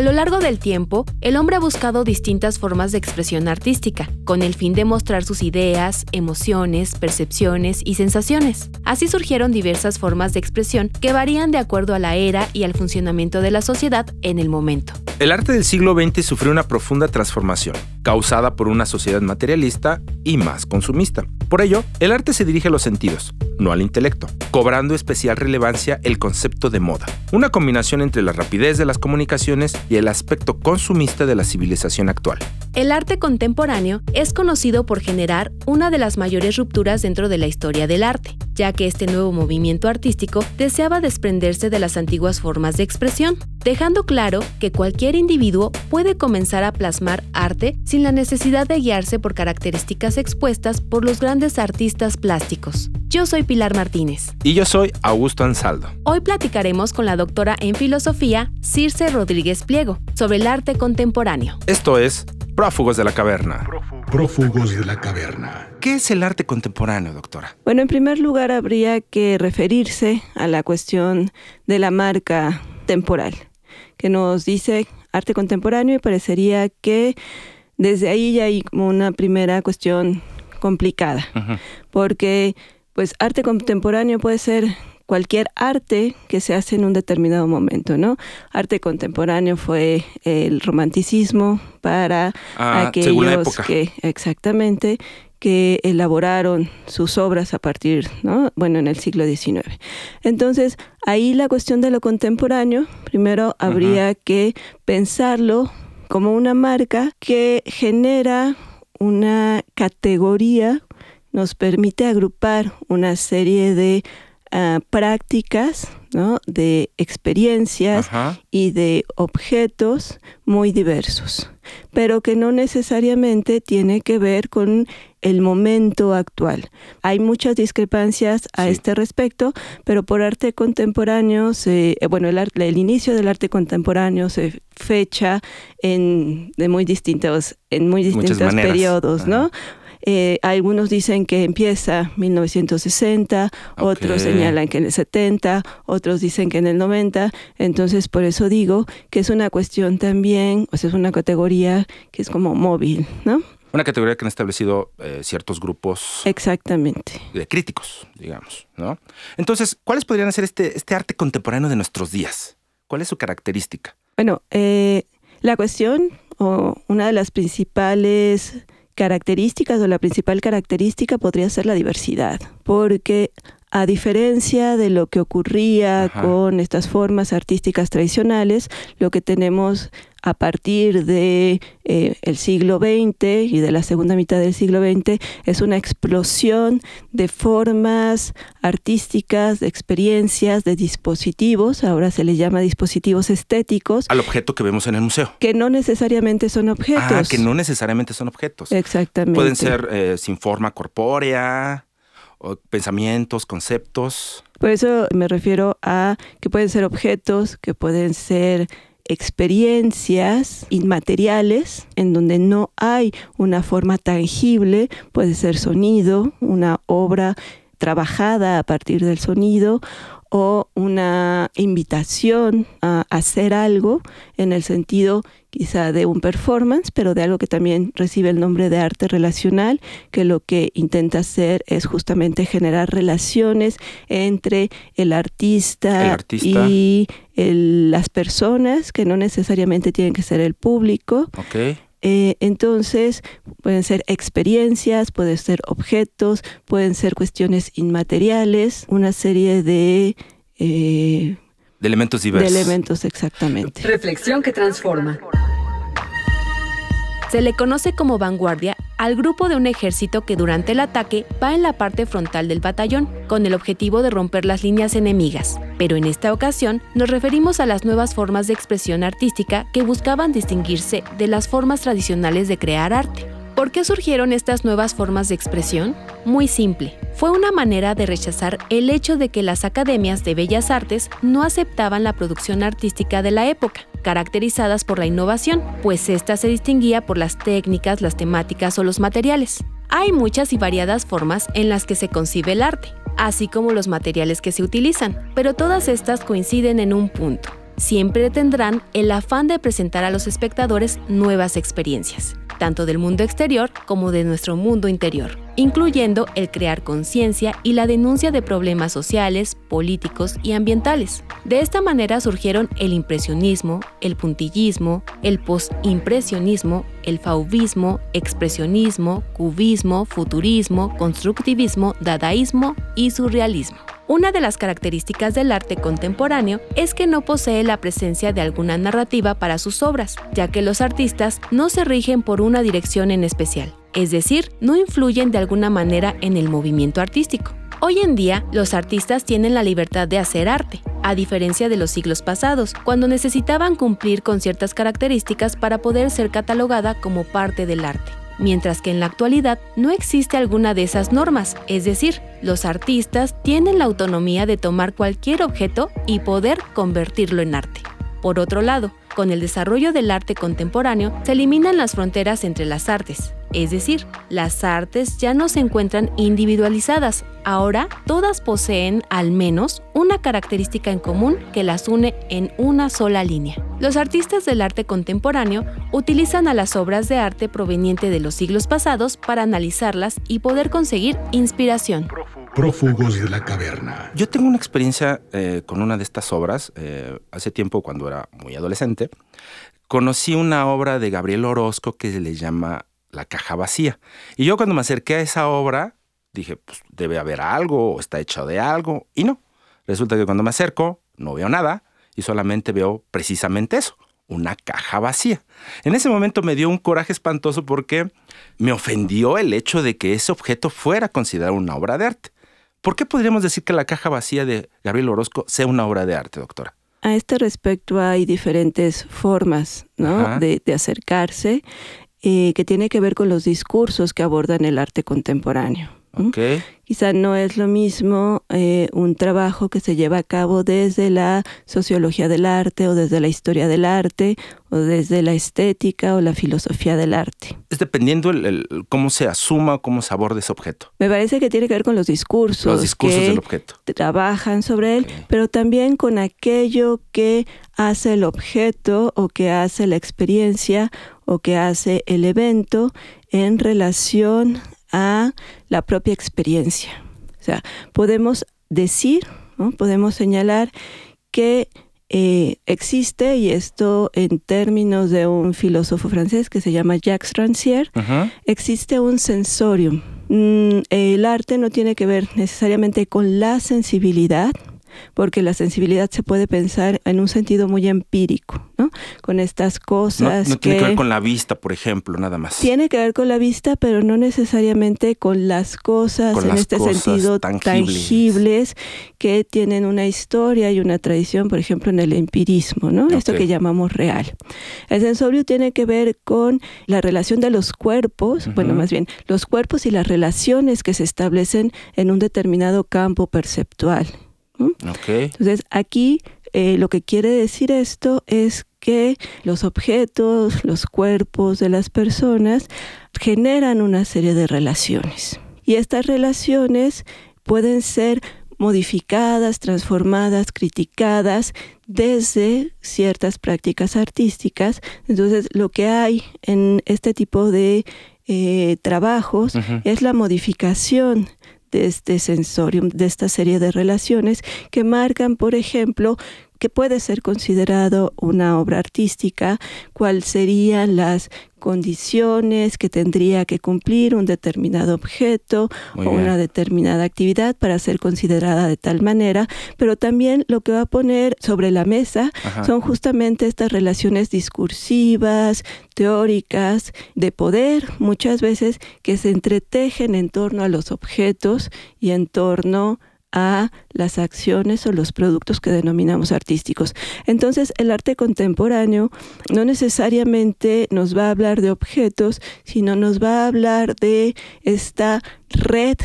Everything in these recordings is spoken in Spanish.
A lo largo del tiempo, el hombre ha buscado distintas formas de expresión artística, con el fin de mostrar sus ideas, emociones, percepciones y sensaciones. Así surgieron diversas formas de expresión que varían de acuerdo a la era y al funcionamiento de la sociedad en el momento. El arte del siglo XX sufrió una profunda transformación, causada por una sociedad materialista y más consumista. Por ello, el arte se dirige a los sentidos, no al intelecto, cobrando especial relevancia el concepto de moda, una combinación entre la rapidez de las comunicaciones y el aspecto consumista de la civilización actual. El arte contemporáneo es conocido por generar una de las mayores rupturas dentro de la historia del arte, ya que este nuevo movimiento artístico deseaba desprenderse de las antiguas formas de expresión, dejando claro que cualquier individuo puede comenzar a plasmar arte sin la necesidad de guiarse por características expuestas por los grandes artistas plásticos. Yo soy Pilar Martínez. Y yo soy Augusto Ansaldo. Hoy platicaremos con la doctora en filosofía, Circe Rodríguez Pliego, sobre el arte contemporáneo. Esto es Prófugos de la Caverna. Prófugos de la caverna. ¿Qué es el arte contemporáneo, doctora? Bueno, en primer lugar habría que referirse a la cuestión de la marca temporal, que nos dice arte contemporáneo y parecería que desde ahí ya hay como una primera cuestión complicada, porque pues arte contemporáneo puede ser cualquier arte que se hace en un determinado momento, ¿no? Arte contemporáneo fue el romanticismo para Ah, aquellos que exactamente que elaboraron sus obras a partir, ¿no? Bueno, en el siglo XIX. Entonces, ahí la cuestión de lo contemporáneo, primero habría que pensarlo como una marca que genera una categoría, nos permite agrupar una serie de ah, prácticas, ¿no? de experiencias Ajá. y de objetos muy diversos, pero que no necesariamente tiene que ver con el momento actual. Hay muchas discrepancias a Sí. este respecto, pero por arte contemporáneo, se, eh, bueno, el, el inicio del arte contemporáneo se fecha en, de muy distintos, en muy distintos periodos, ¿no? Eh, algunos dicen que empieza 1960, otros Ok. señalan que en el 70, otros dicen que en el 90. Entonces, por eso digo que es una cuestión también, o sea, es una categoría que es como móvil, ¿no? Una categoría que han establecido eh, ciertos grupos Exactamente. de críticos, digamos, ¿no? Entonces, ¿cuáles podrían ser este, este arte contemporáneo de nuestros días? ¿Cuál es su característica? Bueno, eh, la cuestión o una de las principales características o la principal característica podría ser la diversidad, porque a diferencia de lo que ocurría Ajá. con estas formas artísticas tradicionales, lo que tenemos a partir de eh, el siglo XX y de la segunda mitad del siglo XX es una explosión de formas artísticas, de experiencias, de dispositivos, ahora se les llama dispositivos estéticos, Al objeto que vemos en el museo. que no necesariamente son objetos. Ah, que no necesariamente son objetos. Exactamente. Pueden ser eh, sin forma corpórea, pensamientos, conceptos. Por eso me refiero a que pueden ser objetos, que pueden ser experiencias inmateriales en donde no hay una forma tangible, puede ser sonido, una obra trabajada a partir del sonido o una invitación a hacer algo en el sentido quizá de un performance, pero de algo que también recibe el nombre de arte relacional, que lo que intenta hacer es justamente generar relaciones entre el artista, El artista. y el- las personas, que no necesariamente tienen que ser el público. Eh, entonces, pueden ser experiencias, pueden ser objetos, pueden ser cuestiones inmateriales, una serie de, eh, De elementos de diversos. elementos exactamente. Reflexión que transforma. Se le conoce como vanguardia al grupo de un ejército que durante el ataque va en la parte frontal del batallón, con el objetivo de romper las líneas enemigas. Pero en esta ocasión nos referimos a las nuevas formas de expresión artística que buscaban distinguirse de las formas tradicionales de crear arte. ¿Por qué surgieron estas nuevas formas de expresión? Muy simple. Fue una manera de rechazar el hecho de que las academias de bellas artes no aceptaban la producción artística de la época, caracterizadas por la innovación, pues ésta se distinguía por las técnicas, las temáticas o los materiales. Hay muchas y variadas formas en las que se concibe el arte, así como los materiales que se utilizan, pero todas estas coinciden en un punto. Siempre tendrán el afán de presentar a los espectadores nuevas experiencias tanto del mundo exterior como de nuestro mundo interior, incluyendo el crear conciencia y la denuncia de problemas sociales, políticos y ambientales. De esta manera surgieron el impresionismo, el puntillismo, el postimpresionismo, el fauvismo, expresionismo, cubismo, futurismo, constructivismo, dadaísmo y surrealismo. Una de las características del arte contemporáneo es que no posee la presencia de alguna narrativa para sus obras, ya que los artistas no se rigen por una dirección en especial, es decir, no influyen de alguna manera en el movimiento artístico. Hoy en día, los artistas tienen la libertad de hacer arte, a diferencia de los siglos pasados, cuando necesitaban cumplir con ciertas características para poder ser catalogada como parte del arte mientras que en la actualidad no existe alguna de esas normas, es decir, los artistas tienen la autonomía de tomar cualquier objeto y poder convertirlo en arte. Por otro lado, con el desarrollo del arte contemporáneo se eliminan las fronteras entre las artes, es decir, las artes ya no se encuentran individualizadas, ahora todas poseen al menos una característica en común que las une en una sola línea. Los artistas del arte contemporáneo utilizan a las obras de arte proveniente de los siglos pasados para analizarlas y poder conseguir inspiración. Prófugos de la caverna. Yo tengo una experiencia eh, con una de estas obras. Eh, hace tiempo, cuando era muy adolescente, conocí una obra de Gabriel Orozco que se le llama La caja vacía. Y yo cuando me acerqué a esa obra, dije, pues debe haber algo, o está hecho de algo. Y no. Resulta que cuando me acerco, no veo nada y solamente veo precisamente eso, una caja vacía. En ese momento me dio un coraje espantoso porque me ofendió el hecho de que ese objeto fuera considerado una obra de arte. ¿Por qué podríamos decir que la caja vacía de Gabriel Orozco sea una obra de arte, doctora? A este respecto hay diferentes formas de, acercarse eh, que tiene que ver con los discursos que abordan el arte contemporáneo. Quizá no es lo mismo eh, un trabajo que se lleva a cabo desde la sociología del arte o desde la historia del arte o desde la estética o la filosofía del arte. Es dependiendo el, cómo se asuma o cómo se aborda ese objeto. Me parece que tiene que ver con los discursos. Los discursos del objeto. Trabajan sobre él, pero también con aquello que hace el objeto o que hace la experiencia o que hace el evento en relación a la propia experiencia. O sea, podemos decir, podemos señalar que eh, existe, y esto en términos de un filósofo francés que se llama Jacques Rancière, existe un sensorium. Mm, el arte no tiene que ver necesariamente con la sensibilidad, porque la sensibilidad se puede pensar en un sentido muy empírico, ¿no? Con estas cosas. No, tiene que, ver con la vista, por ejemplo, nada más. Tiene que ver con la vista, pero no necesariamente con las cosas en este sentido tangibles. que tienen una historia y una tradición, por ejemplo, en el empirismo, ¿no? Esto que llamamos real. El sensorio tiene que ver con la relación de los cuerpos, bueno, más bien, los cuerpos y las relaciones que se establecen en un determinado campo perceptual. Entonces, aquí eh, lo que quiere decir esto es que los objetos, los cuerpos de las personas generan una serie de relaciones. Y estas relaciones pueden ser modificadas, transformadas, criticadas desde ciertas prácticas artísticas. Entonces, lo que hay en este tipo de eh, trabajos es la modificación de este sensorium, de esta serie de relaciones que marcan, por ejemplo, que puede ser considerado una obra artística, cuáles serían las condiciones que tendría que cumplir un determinado objeto o una determinada actividad para ser considerada de tal manera, pero también lo que va a poner sobre la mesa son justamente estas relaciones discursivas, teóricas, de poder, muchas veces que se entretejen en torno a los objetos y en torno a las acciones o los productos que denominamos artísticos. Entonces, el arte contemporáneo no necesariamente nos va a hablar de objetos, sino nos va a hablar de esta red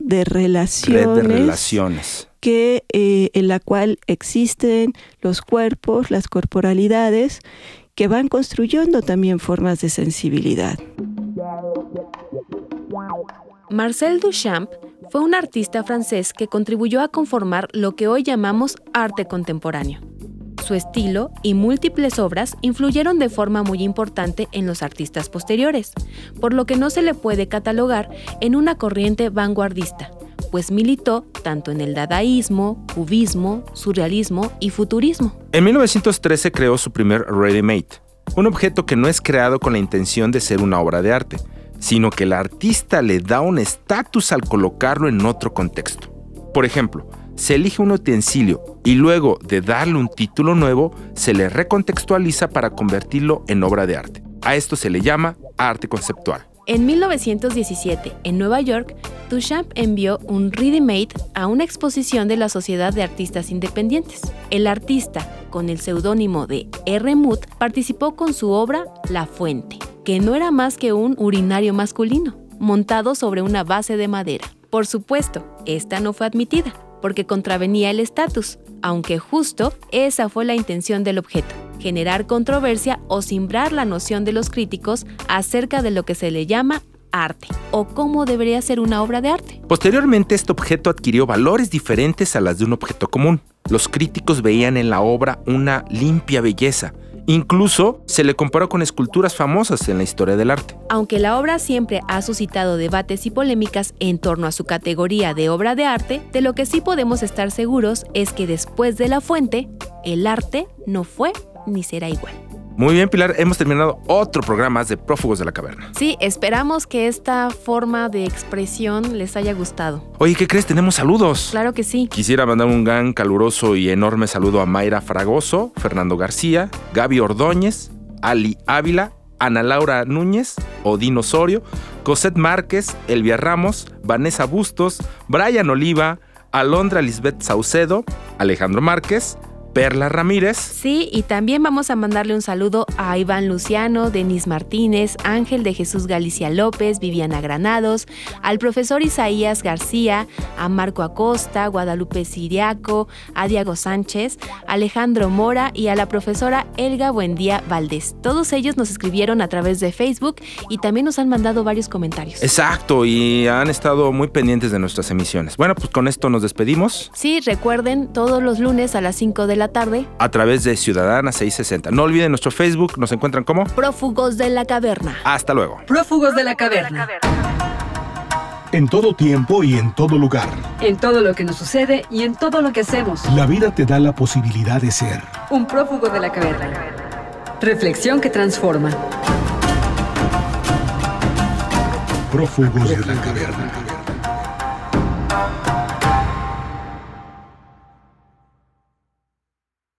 de relaciones. Que, eh, en la cual existen los cuerpos, las corporalidades, que van construyendo también formas de sensibilidad. Marcel Duchamp fue un artista francés que contribuyó a conformar lo que hoy llamamos arte contemporáneo. Su estilo y múltiples obras influyeron de forma muy importante en los artistas posteriores, por lo que no se le puede catalogar en una corriente vanguardista, pues militó tanto en el dadaísmo, cubismo, surrealismo y futurismo. En 1913 creó su primer Ready Made, un objeto que no es creado con la intención de ser una obra de arte, sino que el artista le da un estatus al colocarlo en otro contexto. Por ejemplo, se elige un utensilio y luego de darle un título nuevo, se le recontextualiza para convertirlo en obra de arte. A esto se le llama arte conceptual. En 1917, en Nueva York, Duchamp envió un ready-made a una exposición de la Sociedad de Artistas Independientes. El artista, con el seudónimo de R. Mood, participó con su obra La Fuente, que no era más que un urinario masculino, montado sobre una base de madera. Por supuesto, esta no fue admitida, porque contravenía el estatus, aunque justo esa fue la intención del objeto, generar controversia o simbrar la noción de los críticos acerca de lo que se le llama arte o cómo debería ser una obra de arte. Posteriormente, este objeto adquirió valores diferentes a las de un objeto común. Los críticos veían en la obra una limpia belleza, Incluso se le comparó con esculturas famosas en la historia del arte. Aunque la obra siempre ha suscitado debates y polémicas en torno a su categoría de obra de arte, de lo que sí podemos estar seguros es que después de la fuente, el arte no fue ni será igual. Muy bien, Pilar, hemos terminado otro programa de Prófugos de la Caverna. Sí, esperamos que esta forma de expresión les haya gustado. Oye, ¿qué crees? Tenemos saludos. Claro que sí. Quisiera mandar un gran, caluroso y enorme saludo a Mayra Fragoso, Fernando García, Gaby Ordóñez, Ali Ávila, Ana Laura Núñez, Odino Osorio, Cosette Márquez, Elvia Ramos, Vanessa Bustos, Brian Oliva, Alondra Lisbeth Saucedo, Alejandro Márquez, Perla Ramírez. Sí, y también vamos a mandarle un saludo a Iván Luciano, Denis Martínez, Ángel de Jesús Galicia López, Viviana Granados, al profesor Isaías García, a Marco Acosta, Guadalupe Siriaco, a Diego Sánchez, Alejandro Mora y a la profesora Elga Buendía Valdés. Todos ellos nos escribieron a través de Facebook y también nos han mandado varios comentarios. Exacto, y han estado muy pendientes de nuestras emisiones. Bueno, pues con esto nos despedimos. Sí, recuerden, todos los lunes a las 5 de la tarde a través de Ciudadana 660. No olviden nuestro Facebook, nos encuentran como Prófugos de la Caverna. Hasta luego. Prófugos de la Caverna. En todo tiempo y en todo lugar. En todo lo que nos sucede y en todo lo que hacemos. La vida te da la posibilidad de ser un prófugo de la caverna. Reflexión que transforma. Prófugos de la caverna.